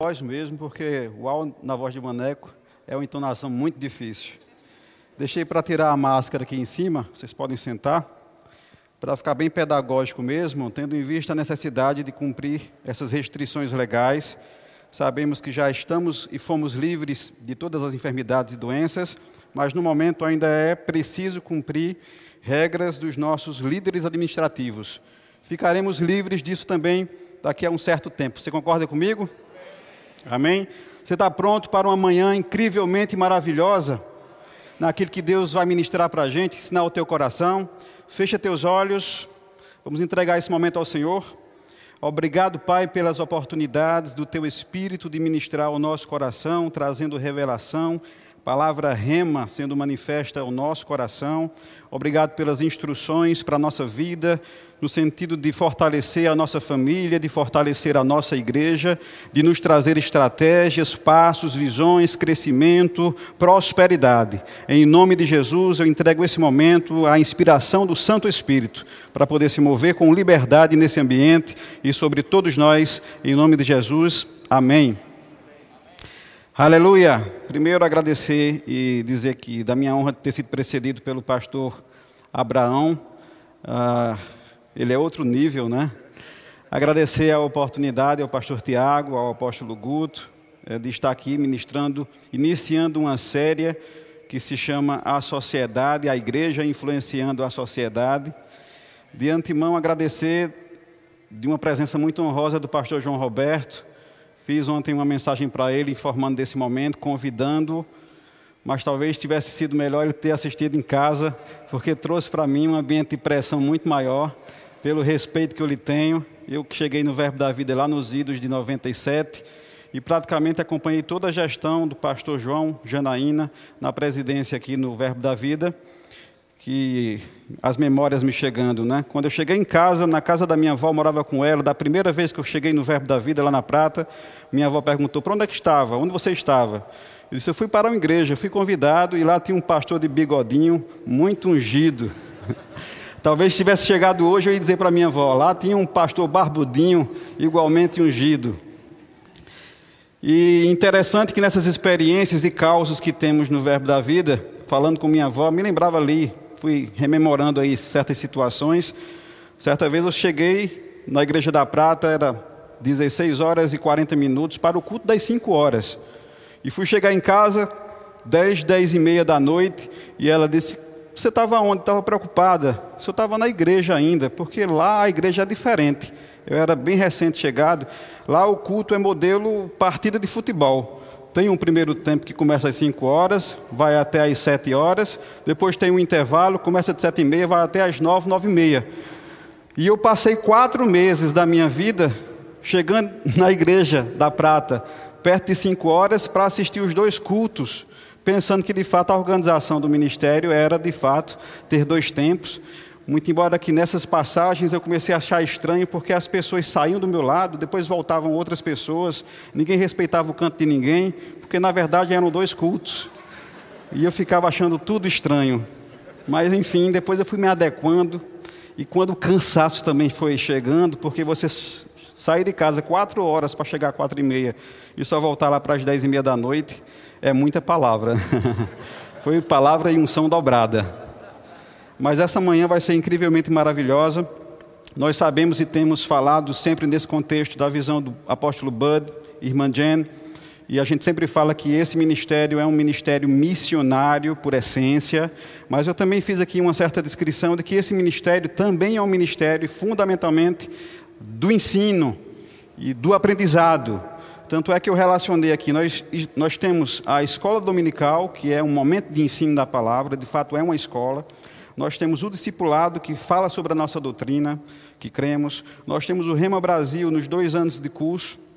voz mesmo, porque o uau na voz de maneco é uma entonação muito difícil. Deixei para tirar a máscara aqui em cima, vocês podem sentar, para ficar bem pedagógico mesmo, tendo em vista a necessidade de cumprir essas restrições legais. Sabemos que já estamos e fomos livres de todas as enfermidades e doenças, mas no momento ainda é preciso cumprir regras dos nossos líderes administrativos. Ficaremos livres disso também daqui a um certo tempo. Você concorda comigo? Amém? Você está pronto para uma manhã incrivelmente maravilhosa? Naquilo que Deus vai ministrar para a gente, ensinar o teu coração. Fecha teus olhos. Vamos entregar esse momento ao Senhor. Obrigado, Pai, pelas oportunidades do teu Espírito de ministrar ao nosso coração, trazendo revelação, palavra rema sendo manifesta ao nosso coração. Obrigado pelas instruções para a nossa vida, no sentido de fortalecer a nossa família, de fortalecer a nossa igreja, de nos trazer estratégias, passos, visões, crescimento, prosperidade. Em nome de Jesus, eu entrego esse momento à inspiração do Santo Espírito, para poder se mover com liberdade nesse ambiente e sobre todos nós, em nome de Jesus. Amém. Aleluia! Primeiro agradecer e dizer que da minha honra de ter sido precedido pelo pastor Abraão. Ah, ele é outro nível, né? Agradecer a oportunidade ao pastor Tiago, ao apóstolo Guto, eh, de estar aqui ministrando, iniciando uma série que se chama A Sociedade, a Igreja Influenciando a Sociedade. De antemão, agradecer de uma presença muito honrosa do pastor João Roberto, Fiz ontem uma mensagem para ele informando desse momento, convidando, mas talvez tivesse sido melhor ele ter assistido em casa, porque trouxe para mim um ambiente de pressão muito maior, pelo respeito que eu lhe tenho. Eu que cheguei no Verbo da Vida lá nos idos de 97 e praticamente acompanhei toda a gestão do pastor João Janaína na presidência aqui no Verbo da Vida que as memórias me chegando, né? Quando eu cheguei em casa, na casa da minha avó, morava com ela, da primeira vez que eu cheguei no Verbo da Vida, lá na Prata, minha avó perguntou: "Para onde é que estava? Onde você estava?" Eu disse: "Eu fui para uma igreja, fui convidado e lá tinha um pastor de bigodinho muito ungido." Talvez tivesse chegado hoje eu ia dizer para minha avó: "Lá tinha um pastor barbudinho, igualmente ungido." E interessante que nessas experiências e causos que temos no Verbo da Vida, falando com minha avó, me lembrava ali fui rememorando aí certas situações. Certa vez eu cheguei na Igreja da Prata, era 16 horas e 40 minutos para o culto das 5 horas. E fui chegar em casa 10, 10 e meia da noite e ela disse: Você estava onde? Estava preocupada. Eu estava na igreja ainda, porque lá a igreja é diferente. Eu era bem recente chegado. Lá o culto é modelo partida de futebol. Tem um primeiro tempo que começa às 5 horas, vai até às 7 horas, depois tem um intervalo, começa de 7 e meia, vai até às 9, 9 e meia. E eu passei quatro meses da minha vida chegando na igreja da Prata, perto de 5 horas, para assistir os dois cultos, pensando que de fato a organização do ministério era de fato ter dois tempos. Muito embora que nessas passagens eu comecei a achar estranho, porque as pessoas saíam do meu lado, depois voltavam outras pessoas, ninguém respeitava o canto de ninguém, porque na verdade eram dois cultos. E eu ficava achando tudo estranho. Mas enfim, depois eu fui me adequando, e quando o cansaço também foi chegando, porque você sair de casa quatro horas para chegar às quatro e meia e só voltar lá para as dez e meia da noite, é muita palavra. foi palavra e unção dobrada. Mas essa manhã vai ser incrivelmente maravilhosa. Nós sabemos e temos falado sempre nesse contexto da visão do apóstolo Bud, irmã Jen, e a gente sempre fala que esse ministério é um ministério missionário por essência, mas eu também fiz aqui uma certa descrição de que esse ministério também é um ministério fundamentalmente do ensino e do aprendizado. Tanto é que eu relacionei aqui, nós, nós temos a escola dominical, que é um momento de ensino da palavra, de fato é uma escola. Nós temos o discipulado que fala sobre a nossa doutrina, que cremos. Nós temos o Rema Brasil nos dois anos de curso.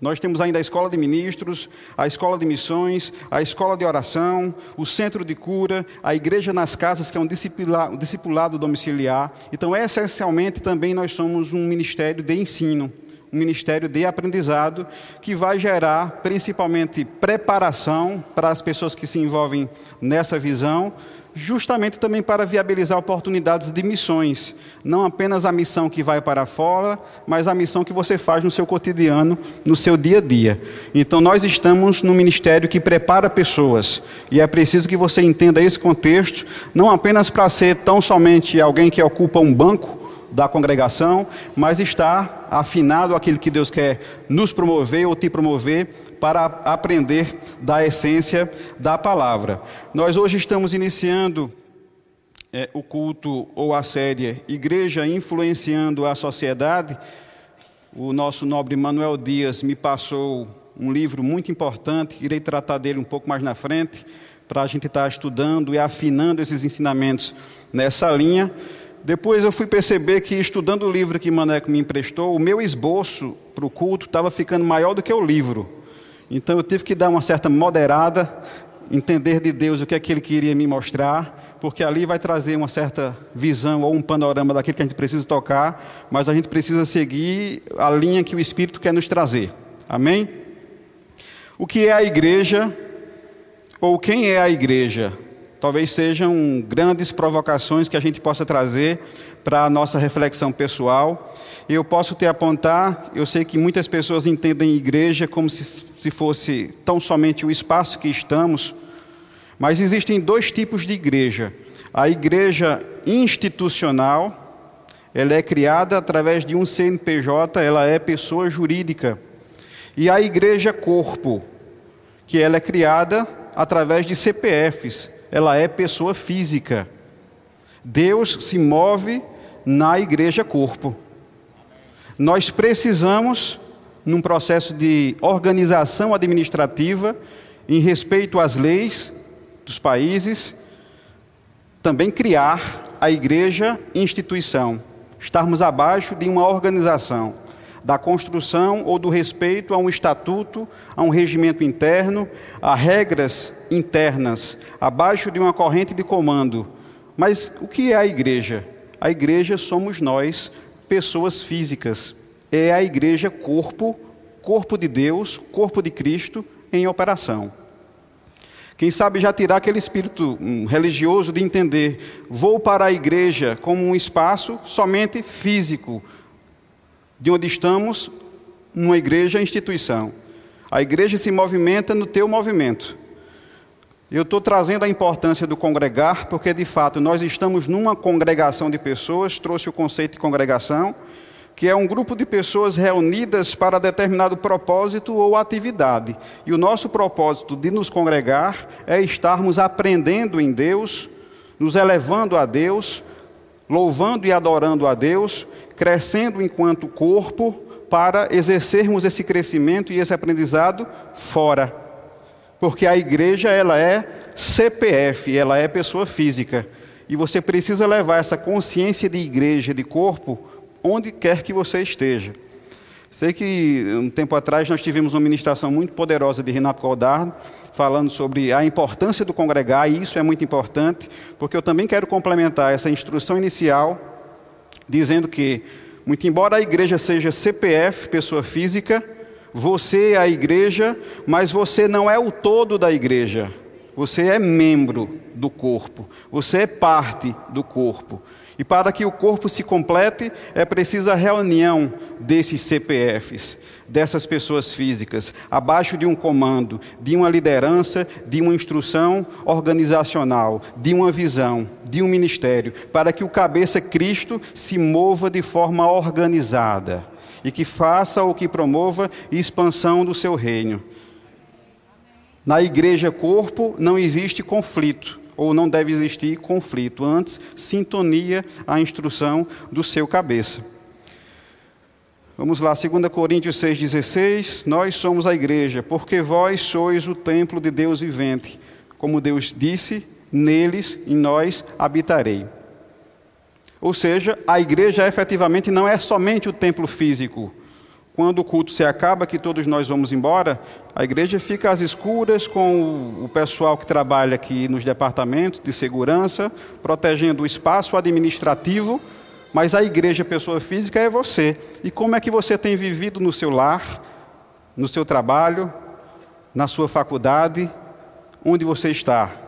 Nós temos ainda a escola de ministros, a escola de missões, a escola de oração, o centro de cura, a igreja nas casas, que é um discipulado, domiciliar. Então, essencialmente, também nós somos um ministério de ensino, um ministério de aprendizado, que vai gerar principalmente preparação para as pessoas que se envolvem nessa visão, justamente também para viabilizar oportunidades de missões. Não apenas a missão que vai para fora, mas a missão que você faz no seu cotidiano, no seu dia a dia. Então, nós estamos no ministério que prepara pessoas. E é preciso que você entenda esse contexto, não apenas para ser tão somente alguém que ocupa um banco da congregação, mas está afinado aquilo que Deus quer nos promover ou te promover para aprender da essência da palavra. Nós hoje estamos iniciando é, o culto ou a série Igreja Influenciando a Sociedade. O nosso nobre Manuel Dias me passou um livro muito importante, irei tratar dele um pouco mais na frente, para a gente estar estudando e afinando esses ensinamentos nessa linha. Depois eu fui perceber que, estudando o livro que Maneco me emprestou, o meu esboço para o culto estava ficando maior do que o livro. Então eu tive que dar uma certa moderada, entender de Deus o que é que Ele queria me mostrar, porque ali vai trazer uma certa visão ou um panorama daquilo que a gente precisa tocar, mas a gente precisa seguir a linha que o Espírito quer nos trazer. Amém? O que é a igreja? Ou quem é a igreja? Talvez sejam grandes provocações que a gente possa trazer para a nossa reflexão pessoal. Eu posso te apontar, eu sei que muitas pessoas entendem igreja como se, se fosse tão somente o espaço que estamos, mas existem dois tipos de igreja. A igreja institucional, ela é criada através de um CNPJ, ela é pessoa jurídica. E a igreja corpo, que ela é criada através de CPFs, ela é pessoa física. Deus se move na igreja corpo. Nós precisamos, num processo de organização administrativa, em respeito às leis dos países, também criar a igreja instituição, estarmos abaixo de uma organização da construção ou do respeito a um estatuto, a um regimento interno, a regras internas, abaixo de uma corrente de comando. Mas o que é a igreja? A igreja somos nós, pessoas físicas. É a igreja corpo, corpo de Deus, corpo de Cristo em operação. Quem sabe já tirar aquele espírito hum, religioso de entender, vou para a igreja como um espaço somente físico, de onde estamos, numa igreja instituição. A igreja se movimenta no teu movimento. Eu estou trazendo a importância do congregar, porque de fato nós estamos numa congregação de pessoas, trouxe o conceito de congregação, que é um grupo de pessoas reunidas para determinado propósito ou atividade. E o nosso propósito de nos congregar é estarmos aprendendo em Deus, nos elevando a Deus, louvando e adorando a Deus, crescendo enquanto corpo para exercermos esse crescimento e esse aprendizado fora. Porque a igreja ela é CPF, ela é pessoa física. E você precisa levar essa consciência de igreja, de corpo, onde quer que você esteja. Sei que um tempo atrás nós tivemos uma ministração muito poderosa de Renato Coldardo, falando sobre a importância do congregar, e isso é muito importante, porque eu também quero complementar essa instrução inicial dizendo que, muito embora a igreja seja CPF, pessoa física, você é a igreja, mas você não é o todo da igreja. Você é membro do corpo, você é parte do corpo. E para que o corpo se complete, é preciso a reunião desses CPFs, dessas pessoas físicas, abaixo de um comando, de uma liderança, de uma instrução organizacional, de uma visão, de um ministério, para que o cabeça Cristo se mova de forma organizada e que faça ou que promova expansão do seu reino. Na igreja corpo não existe conflito ou não deve existir conflito, antes sintonia a instrução do seu cabeça. Vamos lá, 2 Coríntios 6,16. Nós somos a igreja, porque vós sois o templo de Deus vivente. Como Deus disse, neles, em nós, habitarei. Ou seja, a igreja efetivamente não é somente o templo físico, quando o culto se acaba, que todos nós vamos embora, a igreja fica às escuras com o pessoal que trabalha aqui nos departamentos de segurança, protegendo o espaço administrativo, mas a igreja, pessoa física, é você. E como é que você tem vivido no seu lar, no seu trabalho, na sua faculdade, onde você está?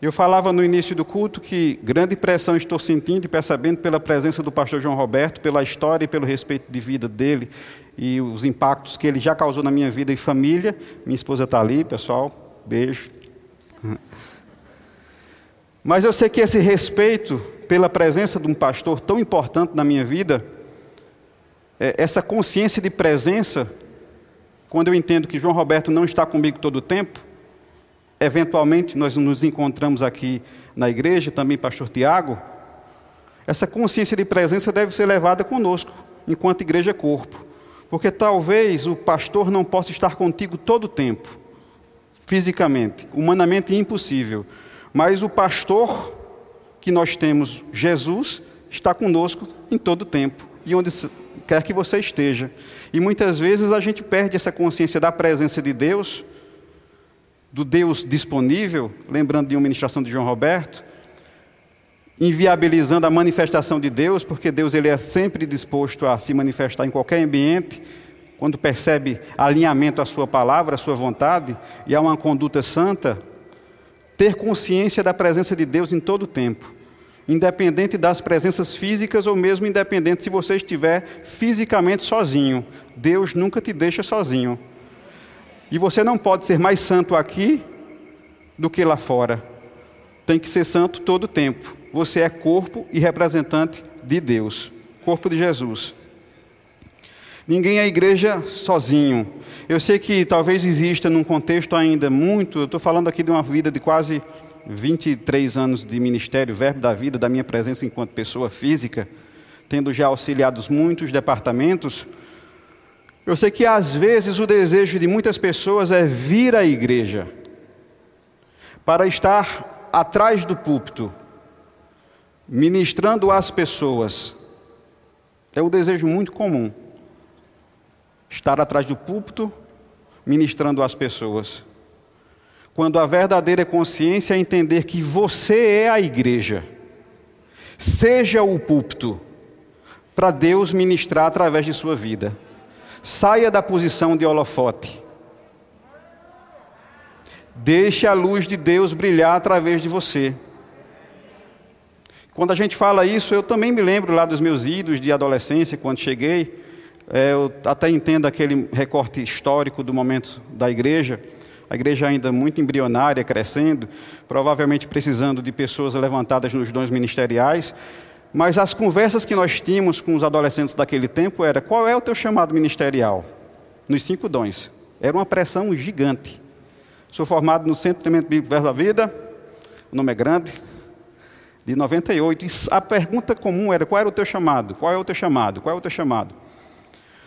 Eu falava no início do culto que grande pressão estou sentindo e percebendo pela presença do pastor João Roberto, pela história e pelo respeito de vida dele e os impactos que ele já causou na minha vida e família. Minha esposa está ali, pessoal, beijo. Mas eu sei que esse respeito pela presença de um pastor tão importante na minha vida, é, essa consciência de presença, quando eu entendo que João Roberto não está comigo todo o tempo, eventualmente nós nos encontramos aqui na igreja, também pastor Tiago, essa consciência de presença deve ser levada conosco, enquanto igreja corpo. Porque talvez o pastor não possa estar contigo todo o tempo, fisicamente, humanamente impossível. Mas o pastor que nós temos, Jesus, está conosco em todo o tempo e onde quer que você esteja. E muitas vezes a gente perde essa consciência da presença de Deus do Deus disponível, lembrando de uma ministração de João Roberto, inviabilizando a manifestação de Deus, porque Deus ele é sempre disposto a se manifestar em qualquer ambiente, quando percebe alinhamento à sua palavra, à sua vontade, e há uma conduta santa, ter consciência da presença de Deus em todo o tempo, independente das presenças físicas ou mesmo independente se você estiver fisicamente sozinho. Deus nunca te deixa sozinho. E você não pode ser mais santo aqui do que lá fora. Tem que ser santo todo o tempo. Você é corpo e representante de Deus, corpo de Jesus. Ninguém é igreja sozinho. Eu sei que talvez exista num contexto ainda muito, eu estou falando aqui de uma vida de quase 23 anos de ministério, verbo da vida, da minha presença enquanto pessoa física, tendo já auxiliado muitos departamentos. Eu sei que às vezes o desejo de muitas pessoas é vir à igreja para estar atrás do púlpito, ministrando às pessoas. É um desejo muito comum. Estar atrás do púlpito, ministrando às pessoas. Quando a verdadeira consciência é entender que você é a igreja, seja o púlpito, para Deus ministrar através de sua vida. Saia da posição de holofote. Deixe a luz de Deus brilhar através de você. Quando a gente fala isso, eu também me lembro lá dos meus idos de adolescência, quando cheguei. É, eu até entendo aquele recorte histórico do momento da igreja. A igreja ainda muito embrionária, crescendo, provavelmente precisando de pessoas levantadas nos dons ministeriais. Mas as conversas que nós tínhamos com os adolescentes daquele tempo era: qual é o teu chamado ministerial? Nos cinco dons. Era uma pressão gigante. Sou formado no Centro de Treinamento Bíblico Verso da Vida, o nome é grande, de 98. E a pergunta comum era: qual era o teu chamado? Qual é o teu chamado? Qual é o teu chamado?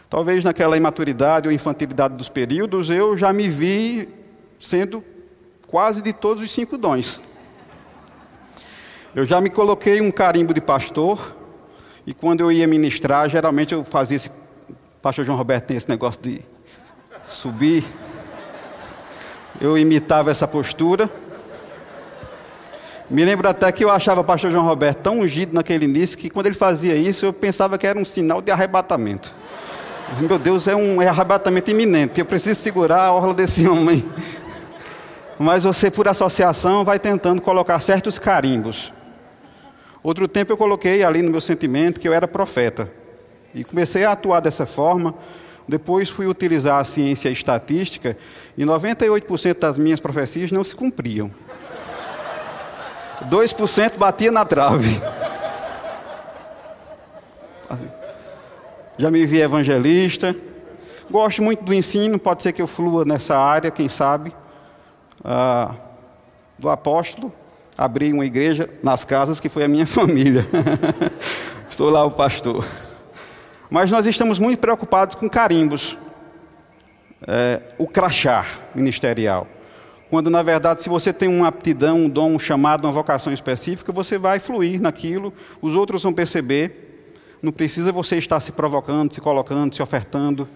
Talvez naquela imaturidade ou infantilidade dos períodos, eu já me vi sendo quase de todos os cinco dons. Eu já me coloquei um carimbo de pastor, e quando eu ia ministrar, geralmente eu fazia esse. Pastor João Roberto tem esse negócio de subir. Eu imitava essa postura. Me lembro até que eu achava o pastor João Roberto tão ungido naquele início que quando ele fazia isso, eu pensava que era um sinal de arrebatamento. Dizia, meu Deus, é um é arrebatamento iminente, eu preciso segurar a orla desse homem. Mas você, por associação, vai tentando colocar certos carimbos. Outro tempo eu coloquei ali no meu sentimento que eu era profeta. E comecei a atuar dessa forma. Depois fui utilizar a ciência estatística e 98% das minhas profecias não se cumpriam. 2% batia na trave. Já me vi evangelista. Gosto muito do ensino, pode ser que eu flua nessa área, quem sabe. Ah, do apóstolo abri uma igreja nas casas que foi a minha família. Estou lá o pastor. Mas nós estamos muito preocupados com carimbos, é, o crachá ministerial. Quando na verdade, se você tem uma aptidão, um dom, um chamado, uma vocação específica, você vai fluir naquilo, os outros vão perceber. Não precisa você estar se provocando, se colocando, se ofertando,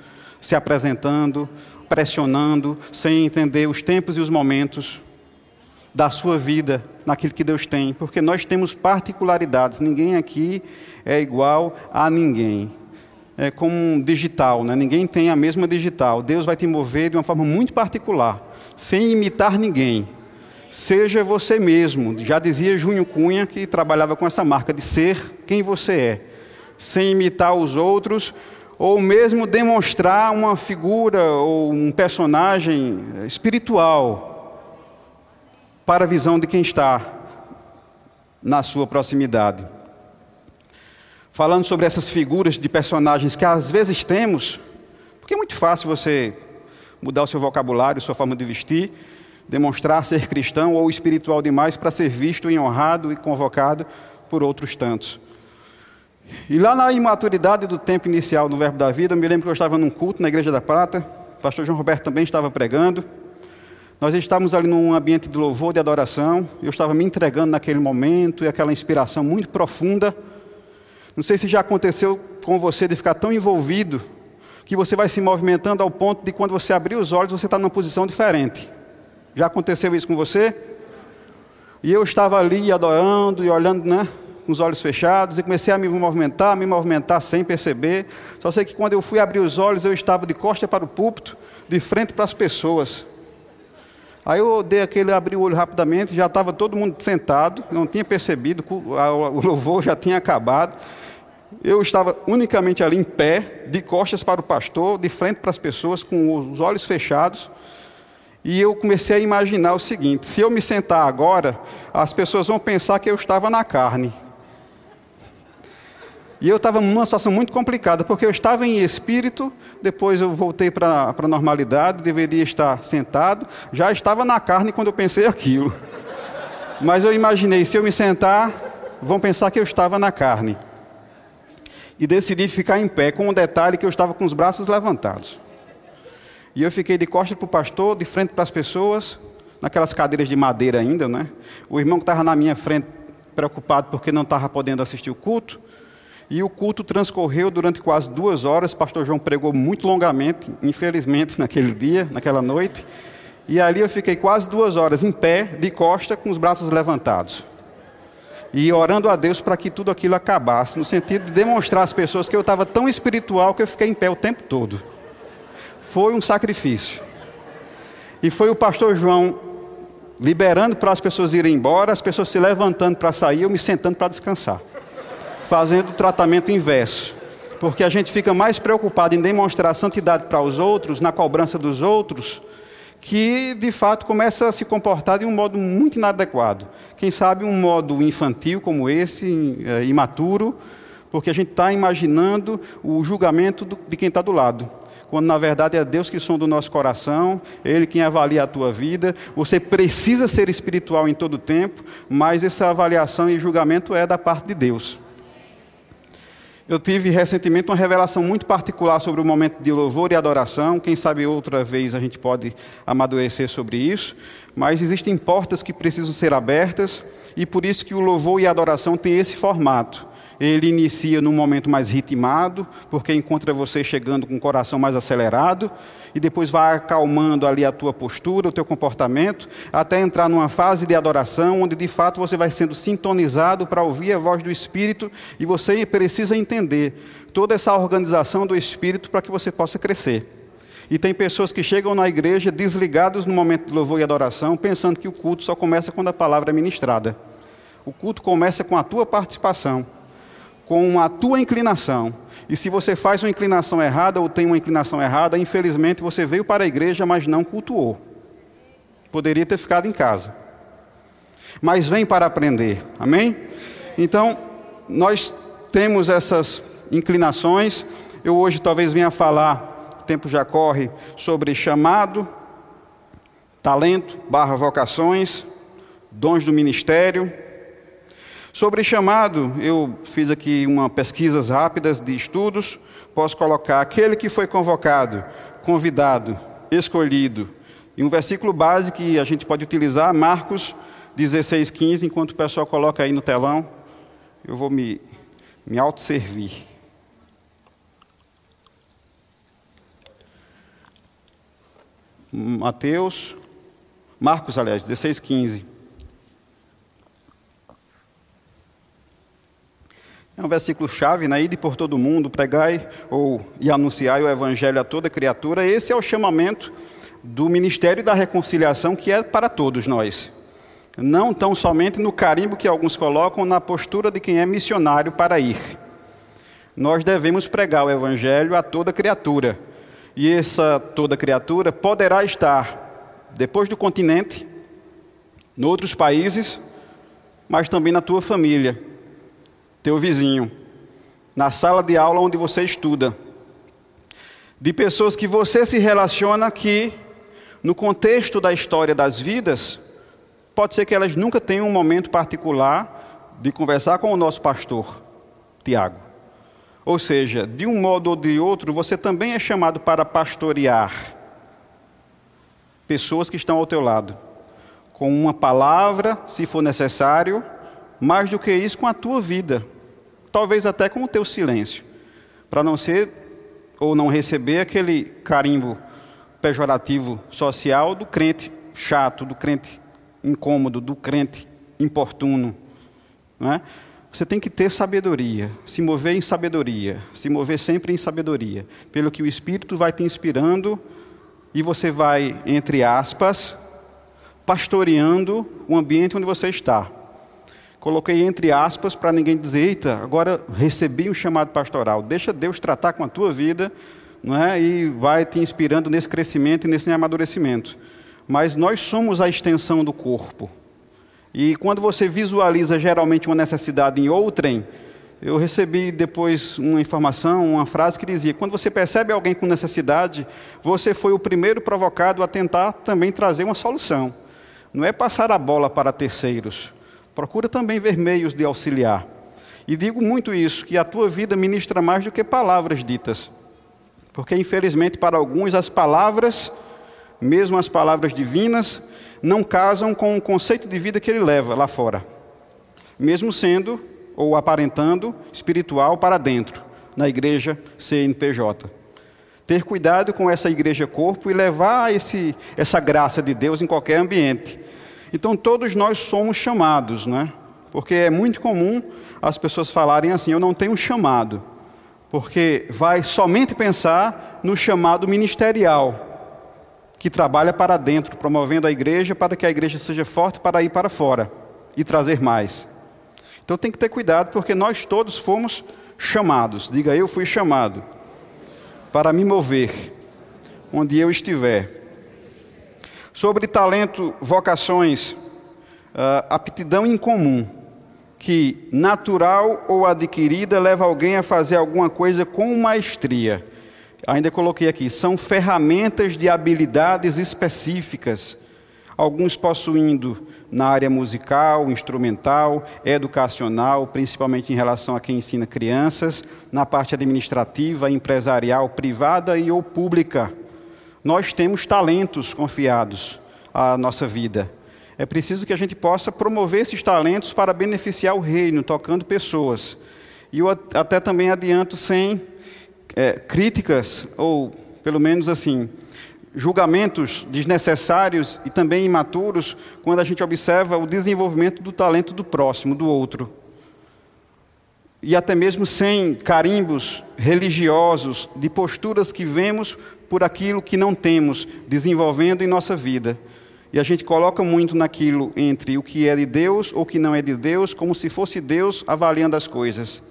se apresentando, pressionando, sem entender os tempos e os momentos da sua vida naquilo que Deus tem, porque nós temos particularidades, ninguém aqui é igual a ninguém. É como um digital, né? ninguém tem a mesma digital. Deus vai te mover de uma forma muito particular, sem imitar ninguém, Seja você mesmo. Já dizia Júnior Cunha, que trabalhava com essa marca de ser quem você é, sem imitar os outros, ou mesmo demonstrar uma figura ou um personagem espiritual para a visão de quem está na sua proximidade. Falando sobre essas figuras de personagens que às vezes temos, porque é muito fácil você mudar o seu vocabulário, sua forma de vestir, demonstrar ser cristão ou espiritual demais para ser visto e honrado e convocado por outros tantos. E lá na imaturidade do tempo inicial do Verbo da Vida, eu me lembro que eu estava num culto na Igreja da Prata, o pastor João Roberto também estava pregando. Nós estávamos ali num ambiente de louvor, de adoração, eu estava me entregando naquele momento e aquela inspiração muito profunda. Não sei se já aconteceu com você de ficar tão envolvido que você vai se movimentando ao ponto de quando você abrir os olhos você está numa posição diferente. Já aconteceu isso com você? E eu estava ali adorando e olhando, né, com os olhos fechados, e comecei a me movimentar, a me movimentar sem perceber. Só sei que quando eu fui abrir os olhos, eu estava de costa para o púlpito, de frente para as pessoas. Aí eu dei aquele, abri o olho rapidamente, já estava todo mundo sentado, não tinha percebido, o louvor já tinha acabado. Eu estava unicamente ali em pé, de costas para o pastor, de frente para as pessoas, com os olhos fechados. E eu comecei a imaginar o seguinte: se eu me sentar agora, as pessoas vão pensar que eu estava na carne. E eu estava numa situação muito complicada, porque eu estava em espírito, depois eu voltei para a normalidade, deveria estar sentado, já estava na carne quando eu pensei aquilo. Mas eu imaginei: se eu me sentar, vão pensar que eu estava na carne. E decidi ficar em pé, com um detalhe que eu estava com os braços levantados. E eu fiquei de costas para o pastor, de frente para as pessoas, naquelas cadeiras de madeira ainda, né? O irmão que estava na minha frente, preocupado porque não estava podendo assistir o culto. E o culto transcorreu durante quase duas horas. Pastor João pregou muito longamente, infelizmente, naquele dia, naquela noite. E ali eu fiquei quase duas horas em pé, de costa, com os braços levantados. E orando a Deus para que tudo aquilo acabasse, no sentido de demonstrar às pessoas que eu estava tão espiritual que eu fiquei em pé o tempo todo foi um sacrifício. E foi o pastor João liberando para as pessoas irem embora, as pessoas se levantando para sair, eu me sentando para descansar. Fazendo o tratamento inverso. Porque a gente fica mais preocupado em demonstrar santidade para os outros, na cobrança dos outros, que de fato começa a se comportar de um modo muito inadequado. Quem sabe um modo infantil como esse, é, imaturo, porque a gente está imaginando o julgamento de quem está do lado quando na verdade é Deus que sonda o nosso coração, Ele quem avalia a tua vida. Você precisa ser espiritual em todo o tempo, mas essa avaliação e julgamento é da parte de Deus. Eu tive recentemente uma revelação muito particular sobre o momento de louvor e adoração. Quem sabe outra vez a gente pode amadurecer sobre isso. Mas existem portas que precisam ser abertas e por isso que o louvor e a adoração têm esse formato. Ele inicia num momento mais ritmado, porque encontra você chegando com o coração mais acelerado, e depois vai acalmando ali a tua postura, o teu comportamento, até entrar numa fase de adoração, onde de fato você vai sendo sintonizado para ouvir a voz do Espírito, e você precisa entender toda essa organização do Espírito para que você possa crescer. E tem pessoas que chegam na igreja desligados no momento de louvor e adoração, pensando que o culto só começa quando a palavra é ministrada. O culto começa com a tua participação com a tua inclinação. E se você faz uma inclinação errada ou tem uma inclinação errada, infelizmente você veio para a igreja, mas não cultuou. Poderia ter ficado em casa. Mas vem para aprender. Amém? Então, nós temos essas inclinações. Eu hoje talvez venha falar, o tempo já corre, sobre chamado, talento, barra vocações, dons do ministério Sobre chamado, eu fiz aqui uma pesquisas rápidas de estudos. Posso colocar aquele que foi convocado, convidado, escolhido. E um versículo base que a gente pode utilizar, Marcos 16, 15, enquanto o pessoal coloca aí no telão, eu vou me, me autosservir. Mateus, Marcos, aliás, 16, 15. É um versículo chave, né? Ide por todo mundo, pregai ou e anunciai o evangelho a toda criatura. Esse é o chamamento do ministério da reconciliação que é para todos nós. não tão somente no carimbo que alguns colocam na postura de quem é missionário para ir. Nós devemos pregar o Evangelho a toda criatura. E essa toda criatura poderá estar depois do continente, em outros países, mas também na tua família, teu vizinho, na sala de aula onde você estuda, de pessoas que você se relaciona que, no contexto da história das vidas, pode ser que elas nunca tenham um momento particular de conversar com o nosso pastor, Tiago. Ou seja, de um modo ou de outro, você também é chamado para pastorear pessoas que estão ao teu lado, com uma palavra, se for necessário, mais do que isso, com a tua vida, talvez até com o teu silêncio, para não ser ou não receber aquele carimbo pejorativo social do crente chato, do crente incômodo, do crente importuno. Não é? Você tem que ter sabedoria, se mover em sabedoria, se mover sempre em sabedoria, pelo que o Espírito vai te inspirando e você vai, entre aspas, pastoreando o ambiente onde você está. Coloquei entre aspas para ninguém dizer, eita, agora recebi um chamado pastoral. Deixa Deus tratar com a tua vida não é? e vai te inspirando nesse crescimento e nesse amadurecimento. Mas nós somos a extensão do corpo. E quando você visualiza geralmente uma necessidade em outrem, eu recebi depois uma informação, uma frase que dizia: quando você percebe alguém com necessidade, você foi o primeiro provocado a tentar também trazer uma solução. Não é passar a bola para terceiros. Procura também ver meios de auxiliar. E digo muito isso, que a tua vida ministra mais do que palavras ditas. Porque, infelizmente, para alguns, as palavras, mesmo as palavras divinas, não casam com o conceito de vida que ele leva lá fora, mesmo sendo ou aparentando espiritual para dentro, na igreja CNPJ. Ter cuidado com essa igreja corpo e levar esse, essa graça de Deus em qualquer ambiente. Então todos nós somos chamados, né? Porque é muito comum as pessoas falarem assim: eu não tenho chamado, porque vai somente pensar no chamado ministerial que trabalha para dentro, promovendo a igreja para que a igreja seja forte para ir para fora e trazer mais. Então tem que ter cuidado, porque nós todos fomos chamados. Diga, eu fui chamado para me mover onde eu estiver. Sobre talento, vocações, uh, aptidão em comum, que natural ou adquirida leva alguém a fazer alguma coisa com maestria. Ainda coloquei aqui, são ferramentas de habilidades específicas, alguns possuindo na área musical, instrumental, educacional, principalmente em relação a quem ensina crianças, na parte administrativa, empresarial, privada e ou pública. Nós temos talentos confiados à nossa vida. É preciso que a gente possa promover esses talentos para beneficiar o reino, tocando pessoas. E eu até também adianto sem é, críticas, ou pelo menos assim, julgamentos desnecessários e também imaturos, quando a gente observa o desenvolvimento do talento do próximo, do outro. E até mesmo sem carimbos religiosos, de posturas que vemos por aquilo que não temos, desenvolvendo em nossa vida. E a gente coloca muito naquilo entre o que é de Deus ou o que não é de Deus, como se fosse Deus avaliando as coisas.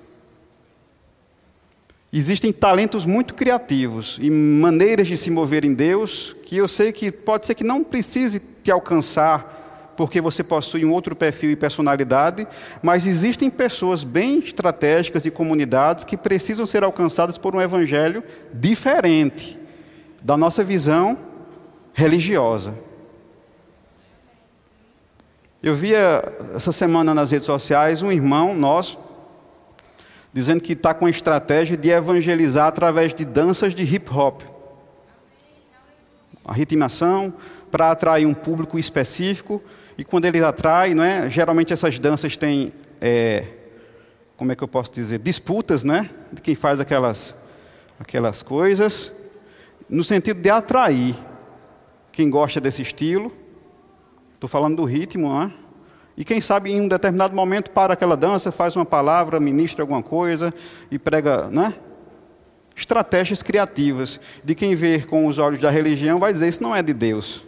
Existem talentos muito criativos e maneiras de se mover em Deus que eu sei que pode ser que não precise te alcançar porque você possui um outro perfil e personalidade, mas existem pessoas bem estratégicas e comunidades que precisam ser alcançadas por um evangelho diferente da nossa visão religiosa. Eu via essa semana nas redes sociais um irmão nosso dizendo que está com a estratégia de evangelizar através de danças de hip hop. A ritmação para atrair um público específico e quando ele atrai, não é? Geralmente essas danças têm, é, como é que eu posso dizer, disputas, né? De quem faz aquelas, aquelas coisas, no sentido de atrair quem gosta desse estilo. Estou falando do ritmo, não é? E quem sabe em um determinado momento para aquela dança, faz uma palavra, ministra alguma coisa e prega, né? Estratégias criativas. De quem vê com os olhos da religião vai dizer isso não é de Deus.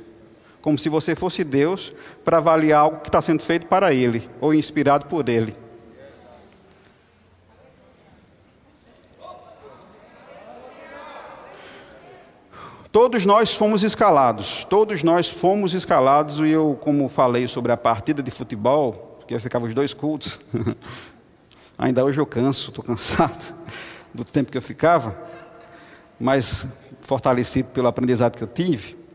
Como se você fosse Deus, para avaliar algo que está sendo feito para Ele, ou inspirado por Ele. Todos nós fomos escalados, todos nós fomos escalados, e eu, como falei sobre a partida de futebol, que eu ficava os dois cultos, ainda hoje eu canso, estou cansado do tempo que eu ficava, mas fortalecido pelo aprendizado que eu tive.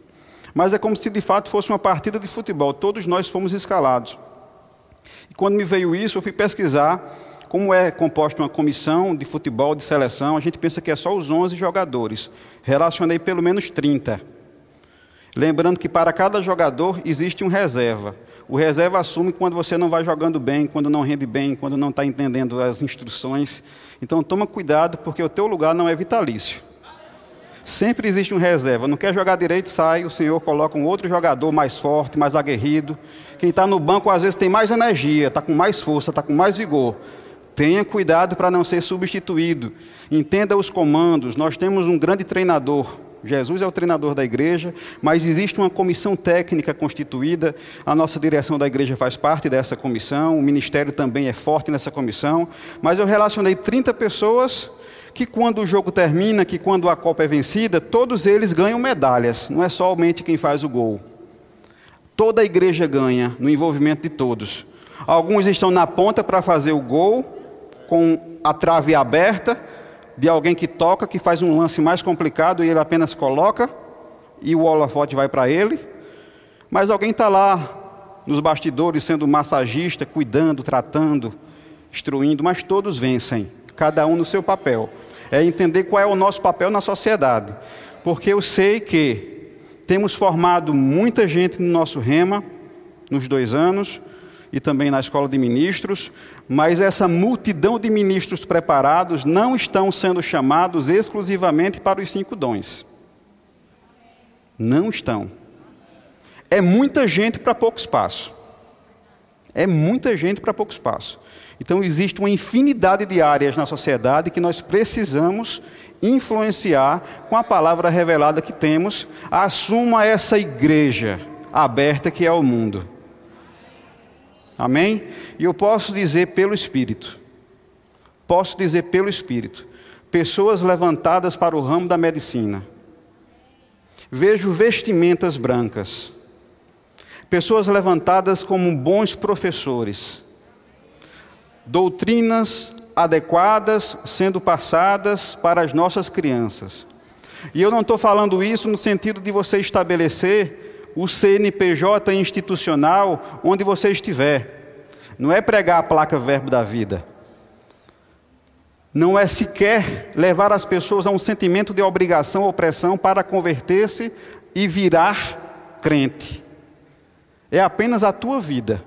Mas é como se de fato fosse uma partida de futebol, todos nós fomos escalados. E quando me veio isso, eu fui pesquisar como é composta uma comissão de futebol de seleção, a gente pensa que é só os 11 jogadores. Relacionei pelo menos 30. Lembrando que para cada jogador existe um reserva. O reserva assume quando você não vai jogando bem, quando não rende bem, quando não está entendendo as instruções. Então toma cuidado, porque o teu lugar não é vitalício. Sempre existe um reserva. Não quer jogar direito, sai, o Senhor coloca um outro jogador mais forte, mais aguerrido. Quem está no banco às vezes tem mais energia, está com mais força, está com mais vigor. Tenha cuidado para não ser substituído. Entenda os comandos. Nós temos um grande treinador. Jesus é o treinador da igreja, mas existe uma comissão técnica constituída. A nossa direção da igreja faz parte dessa comissão. O ministério também é forte nessa comissão. Mas eu relacionei 30 pessoas que, quando o jogo termina, que quando a Copa é vencida, todos eles ganham medalhas. Não é somente quem faz o gol. Toda a igreja ganha no envolvimento de todos. Alguns estão na ponta para fazer o gol, com a trave aberta, de alguém que toca, que faz um lance mais complicado e ele apenas coloca e o holofote vai para ele. Mas alguém está lá nos bastidores sendo massagista, cuidando, tratando, instruindo, mas todos vencem, cada um no seu papel. É entender qual é o nosso papel na sociedade. Porque eu sei que temos formado muita gente no nosso rema, nos dois anos, e também na escola de ministros, mas essa multidão de ministros preparados não estão sendo chamados exclusivamente para os cinco dons. Não estão. É muita gente para pouco espaço. É muita gente para pouco espaço. Então existe uma infinidade de áreas na sociedade que nós precisamos influenciar com a palavra revelada que temos. Assuma essa igreja aberta que é o mundo. Amém? E eu posso dizer pelo Espírito, posso dizer pelo Espírito, pessoas levantadas para o ramo da medicina. Vejo vestimentas brancas, pessoas levantadas como bons professores, doutrinas adequadas sendo passadas para as nossas crianças. E eu não estou falando isso no sentido de você estabelecer o CNPJ institucional onde você estiver. Não é pregar a placa Verbo da Vida. Não é sequer levar as pessoas a um sentimento de obrigação ou pressão para converter-se e virar crente. É apenas a tua vida,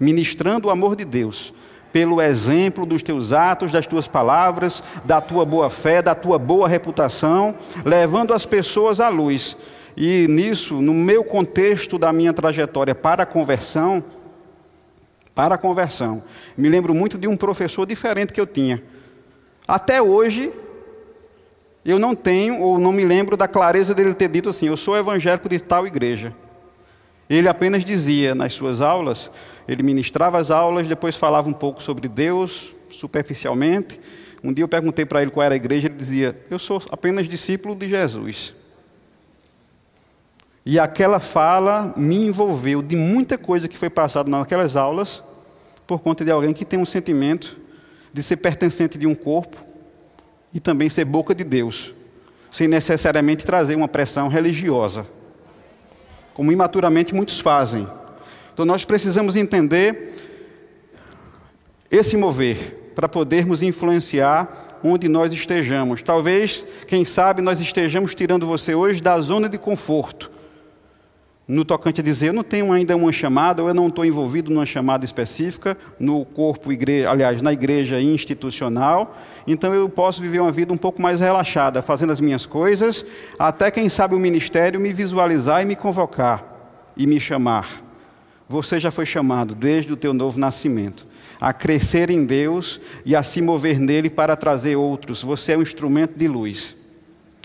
ministrando o amor de Deus, pelo exemplo dos teus atos, das tuas palavras, da tua boa fé, da tua boa reputação, levando as pessoas à luz e nisso, no meu contexto da minha trajetória para a conversão, para a conversão, me lembro muito de um professor diferente que eu tinha. Até hoje, eu não tenho ou não me lembro da clareza dele ter dito assim: eu sou evangélico de tal igreja. Ele apenas dizia nas suas aulas, ele ministrava as aulas, depois falava um pouco sobre Deus, superficialmente. Um dia eu perguntei para ele qual era a igreja, ele dizia: Eu sou apenas discípulo de Jesus. E aquela fala me envolveu de muita coisa que foi passada naquelas aulas, por conta de alguém que tem um sentimento de ser pertencente de um corpo e também ser boca de Deus, sem necessariamente trazer uma pressão religiosa, como imaturamente muitos fazem. Então nós precisamos entender esse mover para podermos influenciar onde nós estejamos. Talvez, quem sabe, nós estejamos tirando você hoje da zona de conforto no tocante a dizer, eu não tenho ainda uma chamada, ou eu não estou envolvido numa chamada específica, no corpo, igreja, aliás, na igreja institucional, então eu posso viver uma vida um pouco mais relaxada, fazendo as minhas coisas, até quem sabe o ministério me visualizar e me convocar e me chamar. Você já foi chamado desde o teu novo nascimento a crescer em Deus e a se mover nele para trazer outros. Você é um instrumento de luz.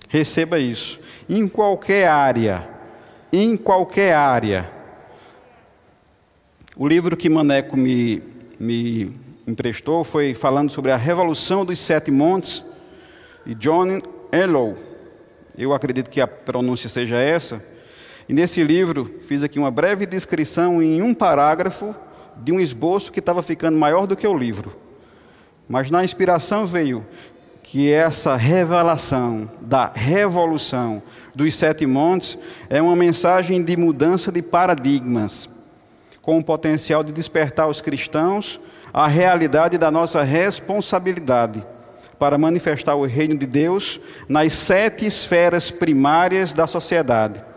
Receba isso. Em qualquer área em qualquer área. O livro que Maneco me, me emprestou foi falando sobre a Revolução dos Sete Montes, de John Ellow. Eu acredito que a pronúncia seja essa. E nesse livro, fiz aqui uma breve descrição em um parágrafo de um esboço que estava ficando maior do que o livro. Mas na inspiração veio que essa revelação da revolução dos sete montes é uma mensagem de mudança de paradigmas, com o potencial de despertar os cristãos à realidade da nossa responsabilidade para manifestar o reino de Deus nas sete esferas primárias da sociedade.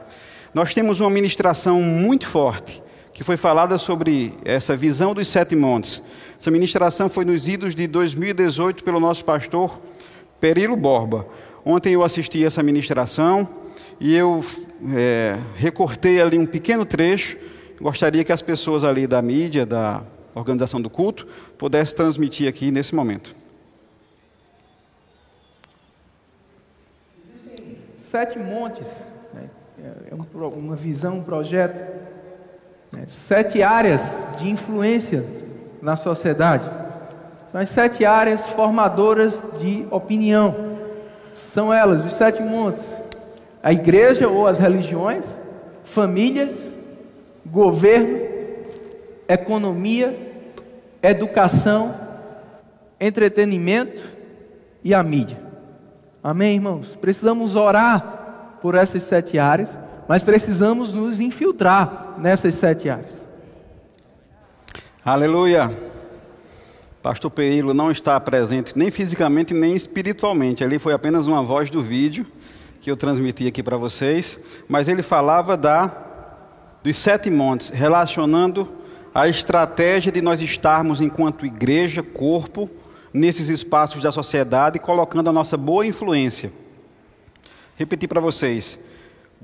Nós temos uma ministração muito forte que foi falada sobre essa visão dos sete montes. Essa ministração foi nos idos de 2018 pelo nosso pastor Perilo Borba. Ontem eu assisti essa ministração e eu é, recortei ali um pequeno trecho. Gostaria que as pessoas ali da mídia, da organização do culto, pudessem transmitir aqui nesse momento. Sete montes, uma visão, um projeto, né? sete áreas de influência na sociedade. São as sete áreas formadoras de opinião. São elas, os sete montes: a igreja ou as religiões, famílias, governo, economia, educação, entretenimento e a mídia. Amém, irmãos? Precisamos orar por essas sete áreas, mas precisamos nos infiltrar nessas sete áreas. Aleluia. Pastor Peilo não está presente nem fisicamente nem espiritualmente. Ali foi apenas uma voz do vídeo que eu transmiti aqui para vocês, mas ele falava da dos sete montes, relacionando a estratégia de nós estarmos enquanto igreja, corpo, nesses espaços da sociedade, colocando a nossa boa influência. Repetir para vocês: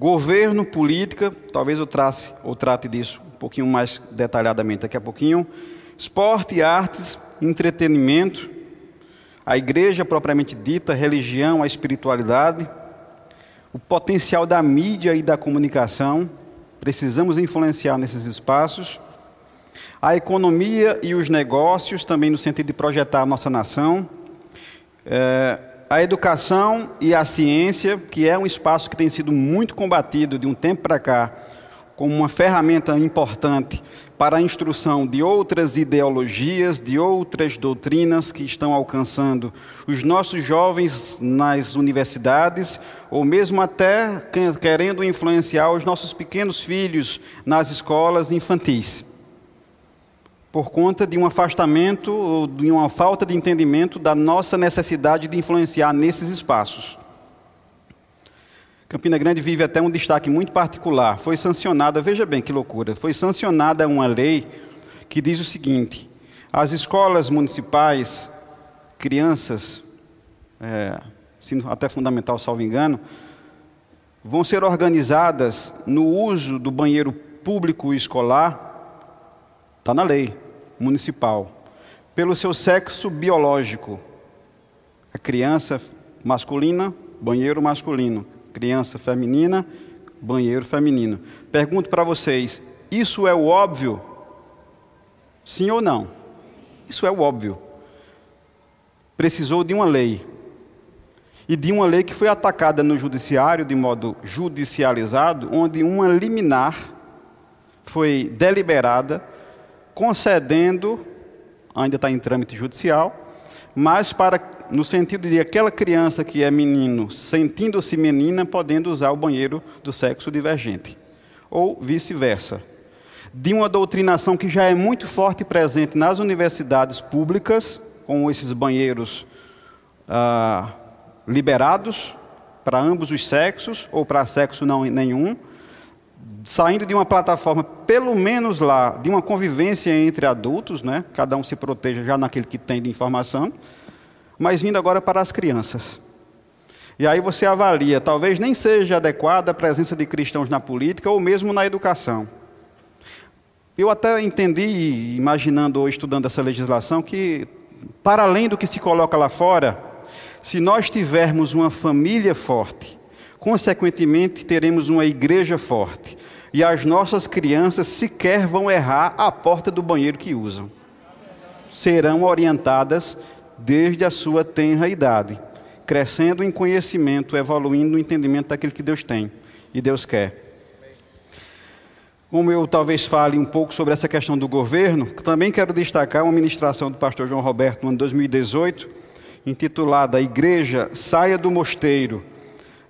governo, política, talvez eu trace ou trate disso um pouquinho mais detalhadamente daqui a pouquinho. Esporte, artes, entretenimento, a igreja propriamente dita, religião, a espiritualidade, o potencial da mídia e da comunicação, precisamos influenciar nesses espaços. A economia e os negócios, também no sentido de projetar a nossa nação. É, a educação e a ciência, que é um espaço que tem sido muito combatido de um tempo para cá, como uma ferramenta importante para a instrução de outras ideologias, de outras doutrinas que estão alcançando os nossos jovens nas universidades, ou mesmo até querendo influenciar os nossos pequenos filhos nas escolas infantis. Por conta de um afastamento ou de uma falta de entendimento da nossa necessidade de influenciar nesses espaços. Campina Grande vive até um destaque muito particular. Foi sancionada, veja bem que loucura, foi sancionada uma lei que diz o seguinte: as escolas municipais, crianças, é, até fundamental, salvo engano, vão ser organizadas no uso do banheiro público escolar, está na lei municipal, pelo seu sexo biológico. A criança masculina, banheiro masculino criança feminina, banheiro feminino. Pergunto para vocês: isso é o óbvio? Sim ou não? Isso é o óbvio. Precisou de uma lei. E de uma lei que foi atacada no judiciário de modo judicializado, onde uma liminar foi deliberada, concedendo, ainda está em trâmite judicial, mas para no sentido de aquela criança que é menino, sentindo-se menina, podendo usar o banheiro do sexo divergente, ou vice-versa. De uma doutrinação que já é muito forte e presente nas universidades públicas, com esses banheiros ah, liberados para ambos os sexos, ou para sexo não nenhum, saindo de uma plataforma, pelo menos lá, de uma convivência entre adultos, né? cada um se proteja já naquele que tem de informação, mas vindo agora para as crianças. E aí você avalia, talvez nem seja adequada a presença de cristãos na política ou mesmo na educação. Eu até entendi, imaginando ou estudando essa legislação, que para além do que se coloca lá fora, se nós tivermos uma família forte, consequentemente teremos uma igreja forte. e as nossas crianças sequer vão errar a porta do banheiro que usam. Serão orientadas desde a sua tenra idade, crescendo em conhecimento, evoluindo no entendimento daquilo que Deus tem e Deus quer. Como eu talvez fale um pouco sobre essa questão do governo, também quero destacar uma ministração do pastor João Roberto no ano 2018, intitulada Igreja Saia do Mosteiro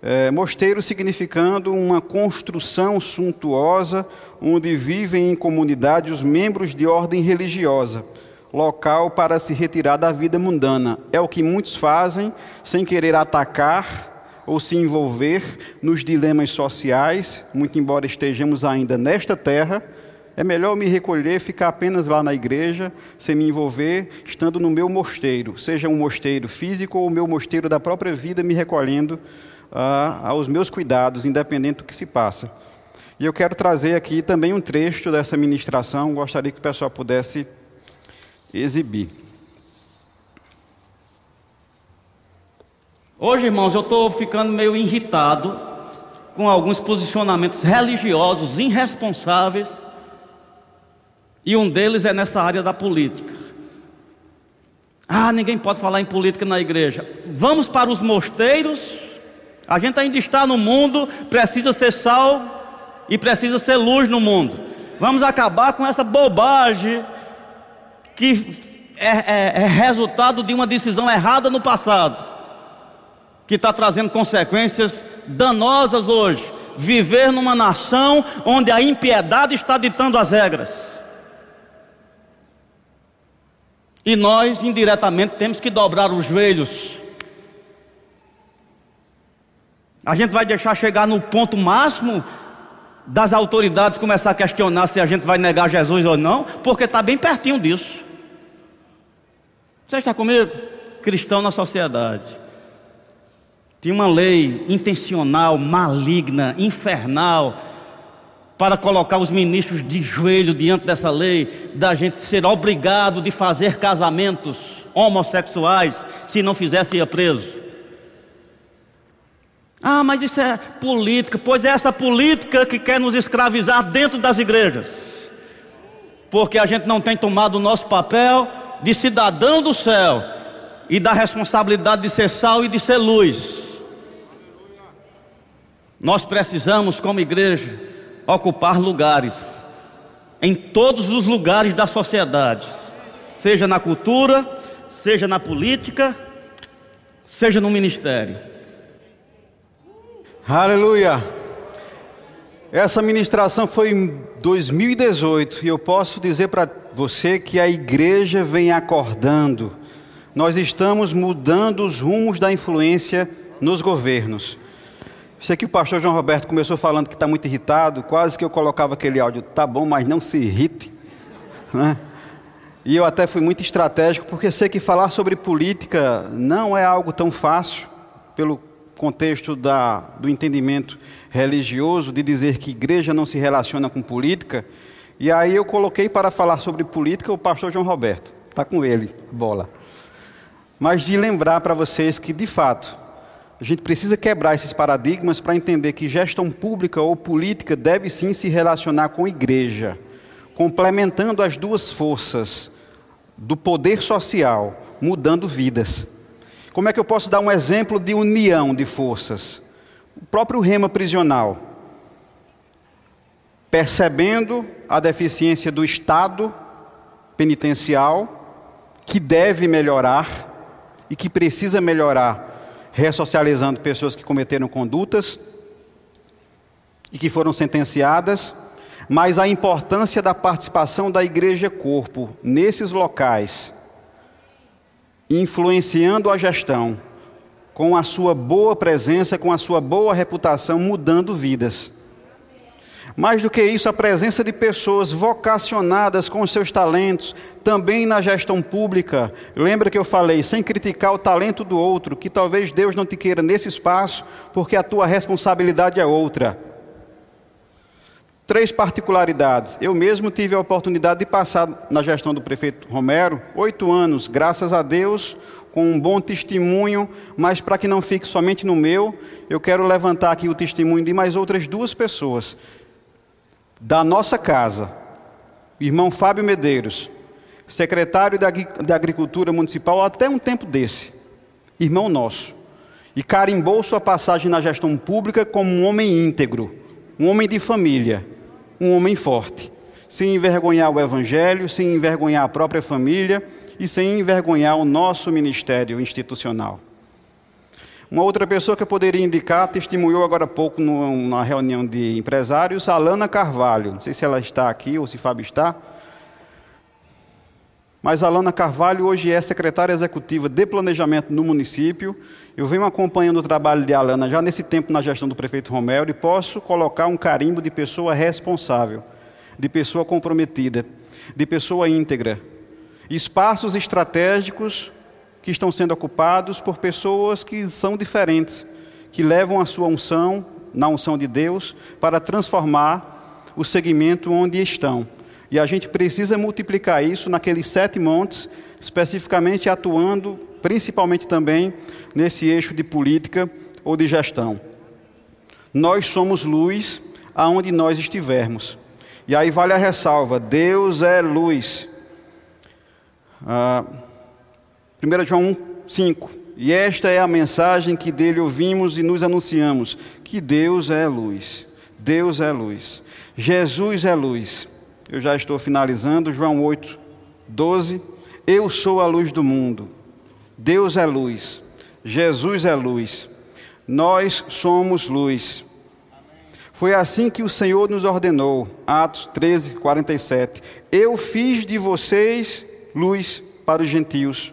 é, mosteiro significando uma construção suntuosa onde vivem em comunidade os membros de ordem religiosa, local para se retirar da vida mundana. É o que muitos fazem sem querer atacar ou se envolver nos dilemas sociais, muito embora estejamos ainda nesta terra. É melhor me recolher, ficar apenas lá na igreja, sem me envolver, estando no meu mosteiro, seja um mosteiro físico ou o meu mosteiro da própria vida, me recolhendo uh, aos meus cuidados, independente do que se passa. E eu quero trazer aqui também um trecho dessa ministração, gostaria que o pessoal pudesse exibir. Hoje, irmãos, eu estou ficando meio irritado com alguns posicionamentos religiosos irresponsáveis, e um deles é nessa área da política. Ah, ninguém pode falar em política na igreja. Vamos para os mosteiros a gente ainda está no mundo, precisa ser sal e precisa ser luz no mundo. Vamos acabar com essa bobagem que é, é, é resultado de uma decisão errada no passado, que está trazendo consequências danosas hoje. Viver numa nação onde a impiedade está ditando as regras. E nós, indiretamente, temos que dobrar os joelhos A gente vai deixar chegar no ponto máximo das autoridades começar a questionar se a gente vai negar Jesus ou não, porque está bem pertinho disso. Você está comigo? Cristão na sociedade. Tinha uma lei intencional, maligna, infernal, para colocar os ministros de joelho diante dessa lei, da gente ser obrigado de fazer casamentos homossexuais, se não fizesse ia preso. Ah, mas isso é política. Pois é essa política que quer nos escravizar dentro das igrejas. Porque a gente não tem tomado o nosso papel de cidadão do céu e da responsabilidade de ser sal e de ser luz. Nós precisamos, como igreja, ocupar lugares em todos os lugares da sociedade, seja na cultura, seja na política, seja no ministério. Aleluia! Essa ministração foi em 2018 e eu posso dizer para você que a igreja vem acordando. Nós estamos mudando os rumos da influência nos governos. Sei que o pastor João Roberto começou falando que está muito irritado, quase que eu colocava aquele áudio, tá bom, mas não se irrite. Né? E eu até fui muito estratégico, porque sei que falar sobre política não é algo tão fácil, pelo contexto da, do entendimento religioso, de dizer que igreja não se relaciona com política. E aí eu coloquei para falar sobre política o pastor João Roberto. Está com ele, bola. Mas de lembrar para vocês que, de fato, a gente precisa quebrar esses paradigmas para entender que gestão pública ou política deve sim se relacionar com igreja, complementando as duas forças do poder social, mudando vidas. Como é que eu posso dar um exemplo de união de forças? O próprio rema prisional, percebendo a deficiência do Estado penitencial, que deve melhorar e que precisa melhorar, ressocializando pessoas que cometeram condutas e que foram sentenciadas, mas a importância da participação da igreja corpo nesses locais influenciando a gestão, com a sua boa presença, com a sua boa reputação, mudando vidas. Mais do que isso, a presença de pessoas vocacionadas com seus talentos, também na gestão pública. Lembra que eu falei, sem criticar o talento do outro, que talvez Deus não te queira nesse espaço, porque a tua responsabilidade é outra. Três particularidades. Eu mesmo tive a oportunidade de passar na gestão do prefeito Romero, oito anos, graças a Deus, com um bom testemunho, mas para que não fique somente no meu, eu quero levantar aqui o testemunho de mais outras duas pessoas. da nossa casa, irmão Fábio Medeiros, secretário da Agricultura Municipal até um tempo desse, irmão nosso, e carimbou sua passagem na gestão pública como um homem íntegro, um homem de família, um homem forte, sem envergonhar o Evangelho, sem envergonhar a própria família e sem envergonhar o nosso ministério institucional. Uma outra pessoa que eu poderia indicar testemunhou agora há pouco numa reunião de empresários, Alana Carvalho. Não sei se ela está aqui ou se Fábio está. Mas Alana Carvalho hoje é secretária executiva de planejamento no município. Eu venho acompanhando o trabalho de Alana já nesse tempo na gestão do prefeito Romero e posso colocar um carimbo de pessoa responsável, de pessoa comprometida, de pessoa íntegra. Espaços estratégicos que estão sendo ocupados por pessoas que são diferentes, que levam a sua unção, na unção de Deus, para transformar o segmento onde estão. E a gente precisa multiplicar isso naqueles sete montes, especificamente atuando principalmente também nesse eixo de política ou de gestão. Nós somos luz aonde nós estivermos. E aí vale a ressalva: Deus é luz. Ah, 1 João 1, 5. E esta é a mensagem que dele ouvimos e nos anunciamos: que Deus é luz. Deus é luz. Jesus é luz. Eu já estou finalizando, João 8, 12. Eu sou a luz do mundo. Deus é luz. Jesus é luz. Nós somos luz. Foi assim que o Senhor nos ordenou. Atos 13, 47. Eu fiz de vocês luz para os gentios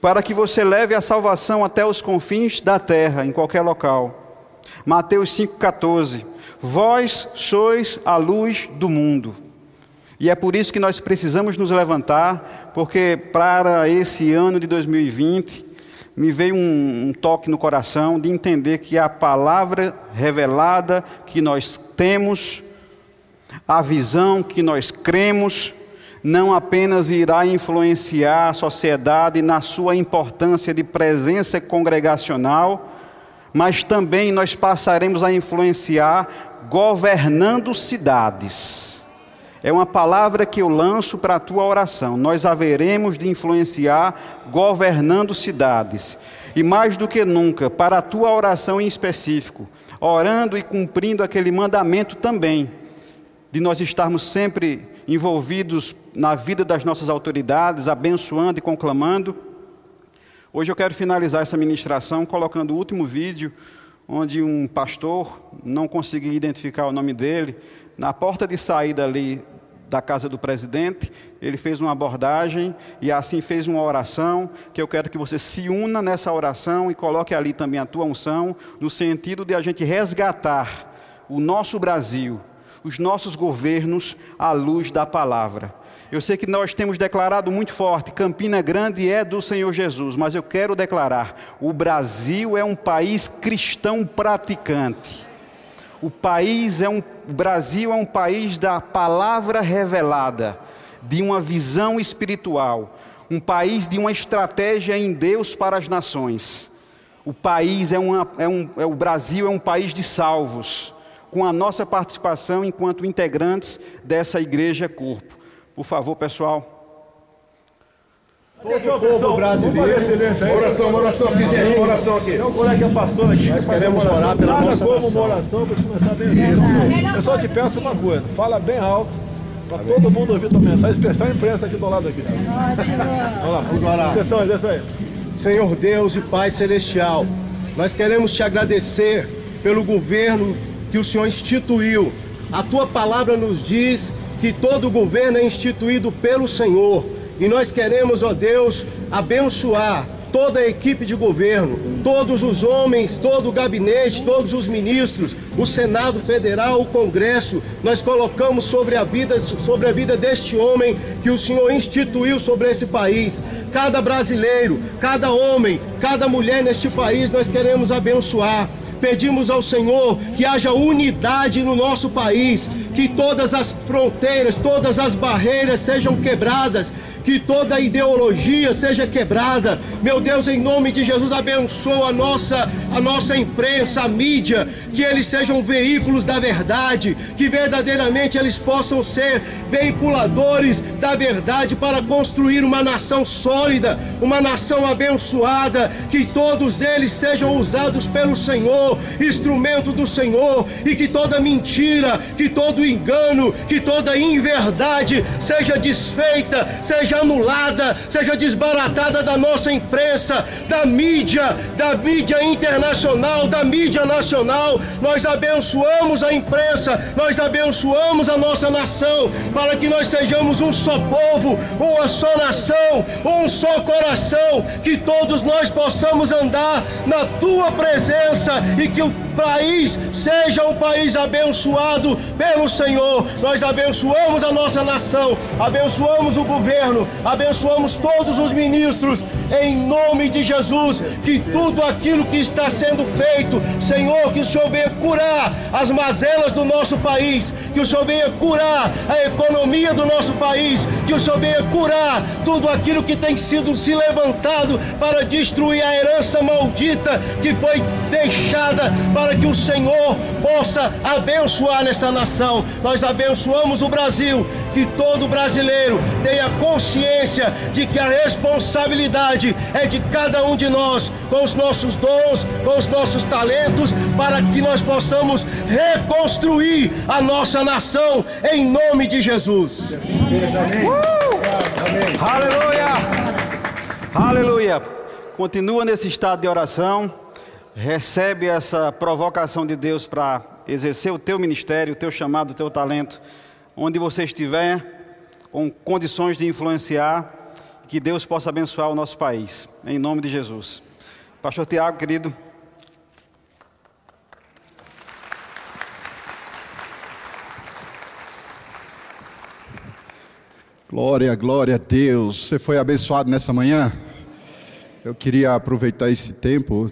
para que você leve a salvação até os confins da terra, em qualquer local. Mateus 5,14: Vós sois a luz do mundo. E é por isso que nós precisamos nos levantar, porque para esse ano de 2020, me veio um, um, toque no coração de entender que a palavra revelada que nós temos, a visão que nós cremos, não apenas irá influenciar a sociedade na sua importância de presença congregacional, mas também nós passaremos a influenciar governando cidades. É uma palavra que eu lanço para a tua oração. Nós haveremos de influenciar governando cidades. E mais do que nunca, para a tua oração em específico, orando e cumprindo aquele mandamento também, de nós estarmos sempre envolvidos na vida das nossas autoridades, abençoando e conclamando. Hoje eu quero finalizar essa ministração colocando o último vídeo, onde um pastor, não consegui identificar o nome dele, na porta de saída ali da casa do presidente, ele fez uma abordagem e assim fez uma oração, que eu quero que você se una nessa oração e coloque ali também a tua unção, no sentido de a gente resgatar o nosso Brasil, os nossos governos à luz da palavra. Eu sei que nós temos declarado muito forte: Campina Grande é do Senhor Jesus, mas eu quero declarar: o Brasil é um país cristão praticante. O país é um, o Brasil é um país da palavra revelada, de uma visão espiritual, um país de uma estratégia em Deus para as nações. O país é, uma, é um, é, o Brasil é um país de salvos com a nossa participação enquanto integrantes dessa igreja corpo. Por favor, pessoal. Todo o povo brasileiro. Oração, oração aqui, gente. Oração aqui. Tem um colega que é pastor aqui. Nós queremos orar pela Nada nossa como oração para começar bem aqui. Eu só te peço uma coisa. Fala bem alto. Para todo mundo ouvir tua mensagem, especial a imprensa aqui do lado aqui. Vamos lá, vamos orar. Atenção, aí. Senhor Deus e Pai Celestial, nós queremos te agradecer pelo governo que o Senhor instituiu. A tua palavra nos diz que todo governo é instituído pelo Senhor. E nós queremos, ó Deus, abençoar toda a equipe de governo, todos os homens, todo o gabinete, todos os ministros, o Senado Federal, o Congresso, nós colocamos sobre a vida, sobre a vida deste homem que o Senhor instituiu sobre esse país. Cada brasileiro, cada homem, cada mulher neste país nós queremos abençoar. Pedimos ao Senhor que haja unidade no nosso país, que todas as fronteiras, todas as barreiras sejam quebradas, que toda ideologia seja quebrada. Meu Deus, em nome de Jesus, abençoa a nossa, a nossa imprensa, a mídia, que eles sejam veículos da verdade, que verdadeiramente eles possam ser veiculadores da verdade para construir uma nação sólida, uma nação abençoada, que todos eles sejam usados pelo Senhor, instrumento do Senhor, e que toda mentira, que todo engano, que toda inverdade seja desfeita, seja anulada, seja desbaratada da nossa imprensa, da mídia, da mídia internacional, da mídia nacional. Nós abençoamos a imprensa, nós abençoamos a nossa nação, para que nós sejamos um só povo, uma só nação, um só coração, que todos nós possamos andar na tua presença e que o país seja um país abençoado pelo Senhor. Nós abençoamos a nossa nação, abençoamos o governo, abençoamos todos os ministros, em nome de Jesus. Que tudo aquilo que está sendo feito, Senhor, que o Senhor venha curar as mazelas do nosso país, que o Senhor venha curar a economia do nosso país, que o Senhor venha curar tudo aquilo que tem sido se levantado para destruir a herança maldita que foi deixada para que o Senhor possa abençoar nessa nação. Nós abençoamos o Brasil, que todo brasileiro tenha consciência de que a responsabilidade é de cada um de nós, com os nossos dons, com os nossos talentos, para que nós possamos reconstruir a nossa nação em nome de Jesus. Aleluia! Aleluia! Continua nesse estado de oração recebe essa provocação de Deus para exercer o teu ministério, o teu chamado, o teu talento, onde você estiver, com condições de influenciar, que Deus possa abençoar o nosso país, em nome de Jesus. Pastor Tiago, querido. Glória, glória a Deus. Você foi abençoado nessa manhã? Eu queria aproveitar esse tempo